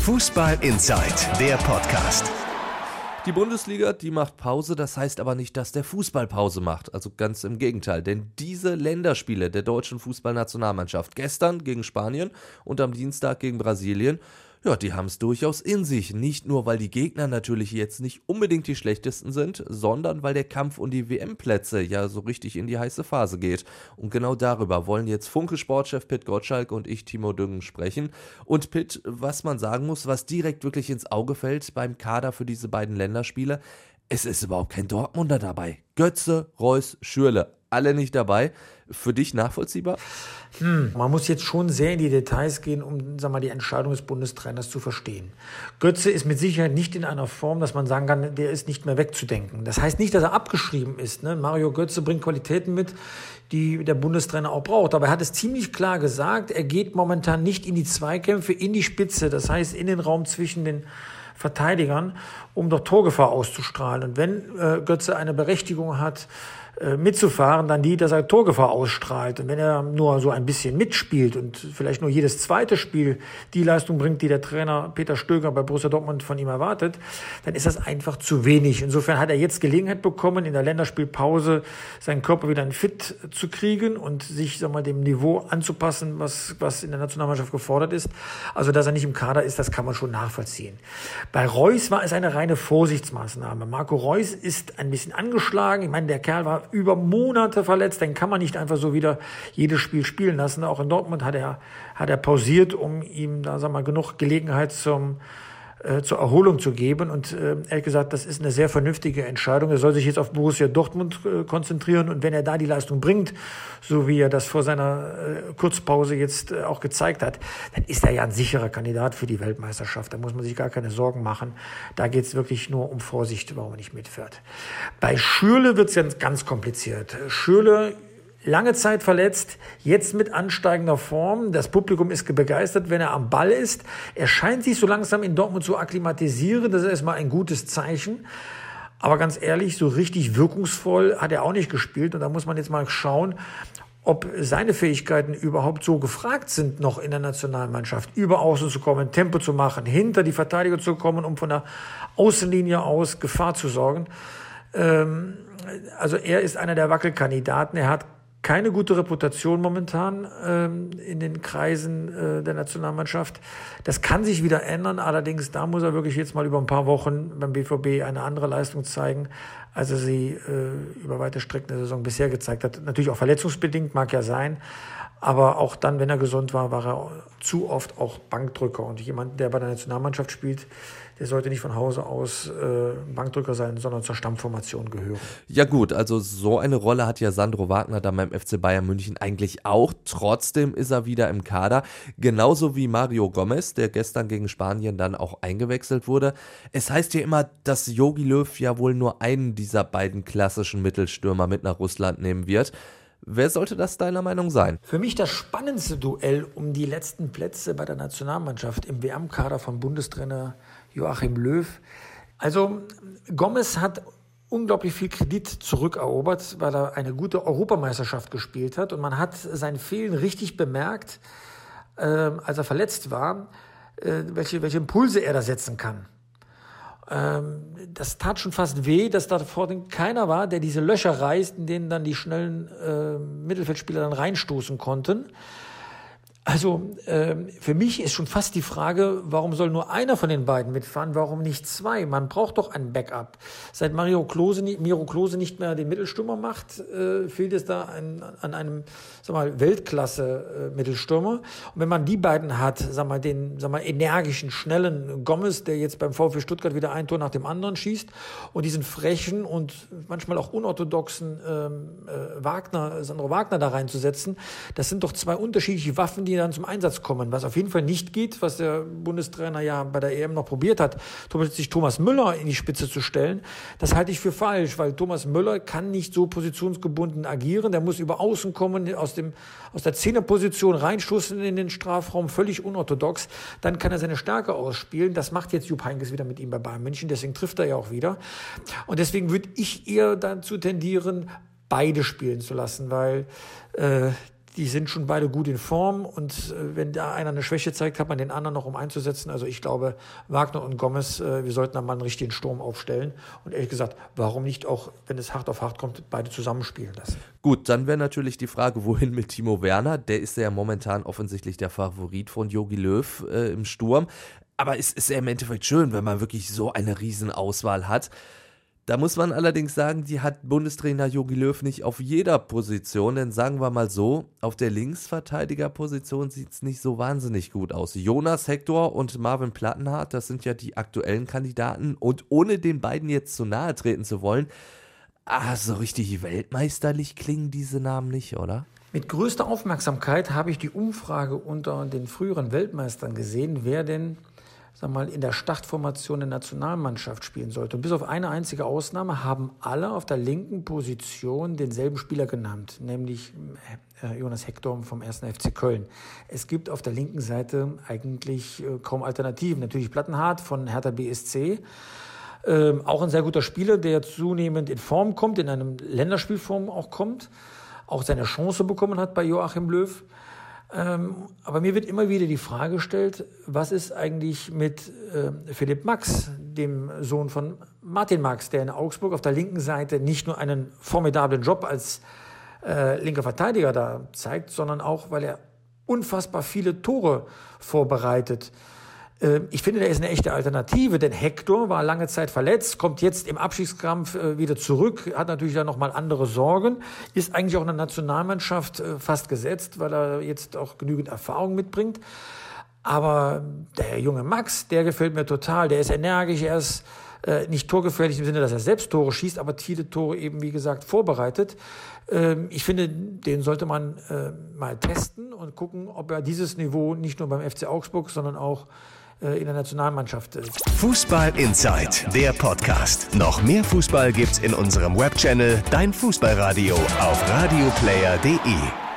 Fußball Inside, der Podcast. Die Bundesliga, die macht Pause, das heißt aber nicht, dass der Fußball Pause macht. Also ganz im Gegenteil, denn diese Länderspiele der deutschen Fußballnationalmannschaft, gestern gegen Spanien und am Dienstag gegen Brasilien, ja, die haben es durchaus in sich. Nicht nur, weil die Gegner natürlich jetzt nicht unbedingt die schlechtesten sind, sondern weil der Kampf um die WM-Plätze ja so richtig in die heiße Phase geht. Und genau darüber wollen jetzt Funke-Sportchef Pitt Gottschalk und ich, Timo Düngen, sprechen. Und Pitt, was man sagen muss, was direkt wirklich ins Auge fällt beim Kader für diese beiden Länderspiele, es ist überhaupt kein Dortmunder dabei. Götze, Reus, Schürle, alle nicht dabei. Für dich nachvollziehbar? Hm, man muss jetzt schon sehr in die Details gehen, um sag mal, die Entscheidung des Bundestrainers zu verstehen. Götze ist mit Sicherheit nicht in einer Form, dass man sagen kann, der ist nicht mehr wegzudenken. Das heißt nicht, dass er abgeschrieben ist. Ne? Mario Götze bringt Qualitäten mit, die der Bundestrainer auch braucht. Aber er hat es ziemlich klar gesagt, er geht momentan nicht in die Zweikämpfe, in die Spitze, das heißt in den Raum zwischen den Verteidigern, um dort Torgefahr auszustrahlen. Und wenn äh, Götze eine Berechtigung hat, mitzufahren, dann die, dass er Torgefahr ausstrahlt. Und wenn er nur so ein bisschen mitspielt und vielleicht nur jedes zweite Spiel die Leistung bringt, die der Trainer Peter Stöger bei Borussia Dortmund von ihm erwartet, dann ist das einfach zu wenig. Insofern hat er jetzt Gelegenheit bekommen, in der Länderspielpause seinen Körper wieder in Fit zu kriegen und sich sag mal, dem Niveau anzupassen, was, was in der Nationalmannschaft gefordert ist. Also, dass er nicht im Kader ist, das kann man schon nachvollziehen. Bei Reus war es eine reine Vorsichtsmaßnahme. Marco Reus ist ein bisschen angeschlagen. Ich meine, der Kerl war über Monate verletzt, den kann man nicht einfach so wieder jedes Spiel spielen lassen. Auch in Dortmund hat er, hat er pausiert, um ihm da, sag mal, genug Gelegenheit zum, äh, zur Erholung zu geben. Und äh, ehrlich gesagt, das ist eine sehr vernünftige Entscheidung. Er soll sich jetzt auf Borussia Dortmund äh, konzentrieren und wenn er da die Leistung bringt, so wie er das vor seiner äh, Kurzpause jetzt äh, auch gezeigt hat, dann ist er ja ein sicherer Kandidat für die Weltmeisterschaft. Da muss man sich gar keine Sorgen machen. Da geht es wirklich nur um Vorsicht, warum er nicht mitfährt. Bei Schürle wird es ganz kompliziert. Schürle lange Zeit verletzt, jetzt mit ansteigender Form. Das Publikum ist begeistert, wenn er am Ball ist. Er scheint sich so langsam in Dortmund zu akklimatisieren. Das ist erstmal ein gutes Zeichen. Aber ganz ehrlich, so richtig wirkungsvoll hat er auch nicht gespielt. Und da muss man jetzt mal schauen, ob seine Fähigkeiten überhaupt so gefragt sind noch in der Nationalmannschaft, über Außen zu kommen, Tempo zu machen, hinter die Verteidiger zu kommen, um von der Außenlinie aus Gefahr zu sorgen. Ähm, also er ist einer der Wackelkandidaten. Er hat keine gute Reputation momentan ähm, in den Kreisen äh, der Nationalmannschaft. Das kann sich wieder ändern, allerdings da muss er wirklich jetzt mal über ein paar Wochen beim BVB eine andere Leistung zeigen, als er sie äh, über weite Strecken der Saison bisher gezeigt hat. Natürlich auch verletzungsbedingt, mag ja sein, aber auch dann, wenn er gesund war, war er zu oft auch Bankdrücker. Und jemand, der bei der Nationalmannschaft spielt, der sollte nicht von Hause aus äh, Bankdrücker sein, sondern zur Stammformation gehören. Ja gut, also so eine Rolle hat ja Sandro Wagner dann beim FC Bayern München eigentlich auch. Trotzdem ist er wieder im Kader, genauso wie Mario Gomez, der gestern gegen Spanien dann auch eingewechselt wurde. Es heißt ja immer, dass Jogi Löw ja wohl nur einen dieser beiden klassischen Mittelstürmer mit nach Russland nehmen wird. Wer sollte das deiner Meinung sein? Für mich das spannendste Duell um die letzten Plätze bei der Nationalmannschaft im WM-Kader von Bundestrainer Joachim Löw. Also Gomez hat unglaublich viel Kredit zurückerobert, weil er eine gute Europameisterschaft gespielt hat. Und man hat sein Fehlen richtig bemerkt, äh, als er verletzt war, äh, welche, welche Impulse er da setzen kann. Ähm, das tat schon fast weh, dass da vorne keiner war, der diese Löcher reißt, in denen dann die schnellen äh, Mittelfeldspieler dann reinstoßen konnten. Also äh, für mich ist schon fast die Frage, warum soll nur einer von den beiden mitfahren, warum nicht zwei? Man braucht doch ein Backup. Seit Mario Klose, Miro Klose nicht mehr den Mittelstürmer macht, äh, fehlt es da ein, an einem sag mal, Weltklasse-Mittelstürmer. Und wenn man die beiden hat, sag mal, den sag mal, energischen, schnellen Gomez, der jetzt beim VfB Stuttgart wieder ein Tor nach dem anderen schießt, und diesen frechen und manchmal auch unorthodoxen ähm, äh, Wagner, Sandro Wagner da reinzusetzen, das sind doch zwei unterschiedliche Waffen, die dann zum Einsatz kommen. Was auf jeden Fall nicht geht, was der Bundestrainer ja bei der EM noch probiert hat, sich Thomas Müller in die Spitze zu stellen, das halte ich für falsch, weil Thomas Müller kann nicht so positionsgebunden agieren. Der muss über Außen kommen, aus, dem, aus der Zehnerposition reinstoßen in den Strafraum, völlig unorthodox. Dann kann er seine Stärke ausspielen. Das macht jetzt Jupp Heynckes wieder mit ihm bei Bayern München, deswegen trifft er ja auch wieder. Und deswegen würde ich eher dazu tendieren, beide spielen zu lassen, weil äh, die sind schon beide gut in Form und äh, wenn da einer eine Schwäche zeigt, hat man den anderen noch um einzusetzen. Also ich glaube, Wagner und Gomez, äh, wir sollten da mal einen richtigen Sturm aufstellen und ehrlich gesagt, warum nicht auch, wenn es hart auf hart kommt, beide zusammenspielen lassen. Gut, dann wäre natürlich die Frage, wohin mit Timo Werner? Der ist ja momentan offensichtlich der Favorit von Jogi Löw äh, im Sturm. Aber es ist ja im Endeffekt schön, wenn man wirklich so eine Riesenauswahl hat. Da muss man allerdings sagen, die hat Bundestrainer Jogi Löw nicht auf jeder Position, denn sagen wir mal so, auf der Linksverteidigerposition sieht es nicht so wahnsinnig gut aus. Jonas Hector und Marvin Plattenhardt, das sind ja die aktuellen Kandidaten und ohne den beiden jetzt zu nahe treten zu wollen, ah, so richtig weltmeisterlich klingen diese Namen nicht, oder? Mit größter Aufmerksamkeit habe ich die Umfrage unter den früheren Weltmeistern gesehen, wer denn sag mal, in der Startformation der Nationalmannschaft spielen sollte. Und bis auf eine einzige Ausnahme haben alle auf der linken Position denselben Spieler genannt, nämlich äh, Jonas Hector vom 1. FC Köln. Es gibt auf der linken Seite eigentlich äh, kaum Alternativen. Natürlich Plattenhardt von Hertha BSC. Ähm, auch ein sehr guter Spieler, der zunehmend in Form kommt, in einem Länderspielform auch kommt, auch seine Chance bekommen hat bei Joachim Löw. Ähm, aber mir wird immer wieder die Frage gestellt, was ist eigentlich mit äh, Philipp Max, dem Sohn von Martin Max, der in Augsburg auf der linken Seite nicht nur einen formidablen Job als äh, linker Verteidiger da zeigt, sondern auch, weil er unfassbar viele Tore vorbereitet. Ähm, ich finde, der ist eine echte Alternative, denn Hector war lange Zeit verletzt, kommt jetzt im Abschiedskampf äh, wieder zurück, hat natürlich dann nochmal andere Sorgen, ist eigentlich auch in der Nationalmannschaft äh, fast gesetzt, weil er jetzt auch genügend Erfahrung mitbringt. Aber der junge Max, der gefällt mir total, der ist energisch, er ist äh, nicht torgefährlich im Sinne, dass er selbst Tore schießt, aber viele Tore eben, wie gesagt, vorbereitet. Ähm, ich finde, den sollte man mal testen und gucken, ob er dieses Niveau nicht nur beim FC Augsburg, sondern auch in der Nationalmannschaft. Fußball Inside, der Podcast. Noch mehr Fußball gibt's in unserem Webchannel Dein Fußballradio auf radioplayer.de.